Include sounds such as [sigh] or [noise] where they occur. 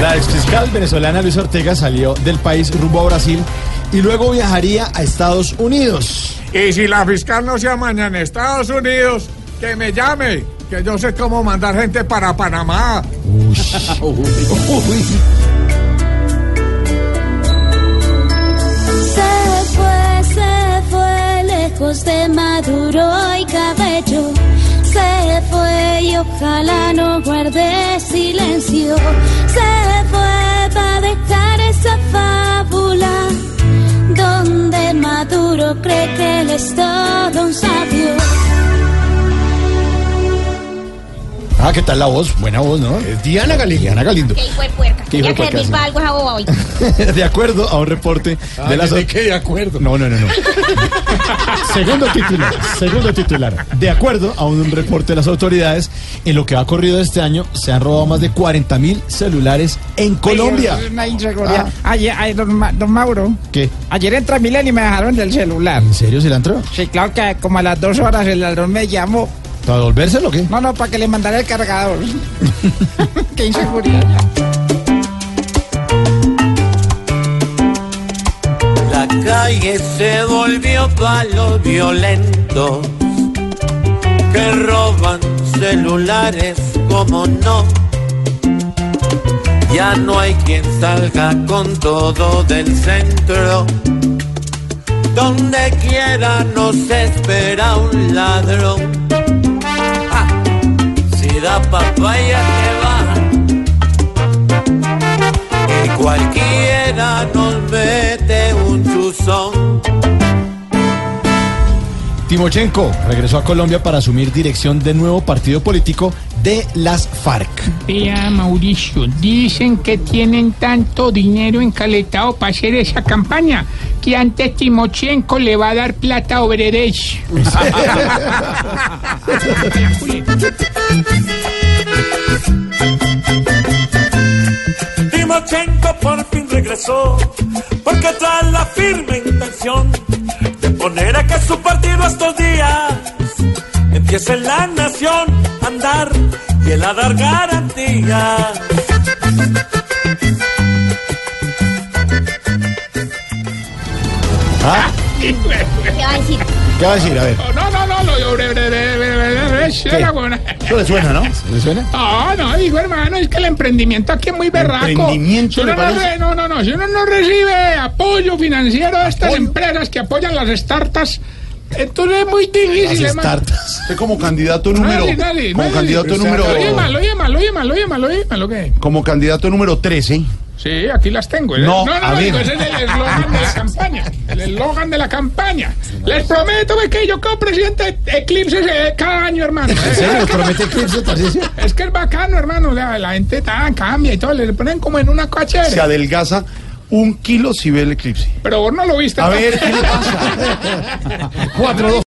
La exfiscal venezolana Luis Ortega salió del país rumbo a Brasil y luego viajaría a Estados Unidos. Y si la fiscal no se amaña en Estados Unidos, que me llame, que yo sé cómo mandar gente para Panamá. [laughs] Se fue, se fue lejos de Maduro y Cabello. Se fue y ojalá no guarde silencio. Se esa fábula donde Maduro cree que él es Ah, ¿qué tal la voz? Buena voz, ¿no? Es Diana Galindo. Diana Galindo. Qué hijo de puerca. Qué hijo de que puerca, servir sí. para algo esa boba hoy. De acuerdo a un reporte de la ¿De qué de acuerdo? No, no, no, no. [laughs] segundo titular, segundo titular. De acuerdo a un reporte de las autoridades, en lo que ha corrido este año se han robado más de 40 mil celulares en Colombia. Es Una inseguridad. Ayer, ay, don, Ma- don Mauro, ¿Qué? ayer entré a Milen y me dejaron del celular. ¿En serio se le entró? Sí, claro que como a las dos horas el ladrón me llamó. ¿Para devolvérselo o qué? No, no, para que le mandara el cargador. [laughs] Qué inseguridad. La calle se volvió palo violento que roban celulares como no. Ya no hay quien salga con todo del centro. Donde quiera nos espera un ladrón. Nos mete un chuzón. Timochenko regresó a Colombia para asumir dirección del nuevo partido político de las FARC. Vea, Mauricio, dicen que tienen tanto dinero encaletado para hacer esa campaña que antes Timochenko le va a dar plata a Obredech. [laughs] [laughs] [laughs] fin regresó, porque trae la firme intención de poner a que su partido estos días empiece en la nación a andar y él a dar garantías. ¿Ah? ¿Qué va a decir? ¿Qué va a decir? A ver. Buena. Eso le suena, ¿no? ¿Le suena? No, no, digo hermano, es que el emprendimiento aquí es muy berraco. ¿Emprendimiento Si uno no, re- no, no, no, si uno no recibe apoyo financiero de estas empresas que apoyan las startups, entonces es muy difícil, Las hermano. startups. Usted como candidato número Dale, dale, como dale. candidato Oye, número Oye, malo, oye, malo, ¿qué? como candidato número 13 Sí, aquí las tengo. ¿eh? No, no, no, a no, ver. digo, ese es el eslogan de la campaña. El eslogan de la campaña. Les prometo que yo como presidente eclipse eh, cada año, hermano. ¿En serio? [laughs] ¿Nos promete eclipse, Tarcisio? Es que es bacano, hermano. o sea, la gente tan cambia y todo. Le ponen como en una cochera. se adelgaza un kilo si ve el eclipse. Pero vos no lo viste. A ver, ¿qué le pasa? [laughs] 4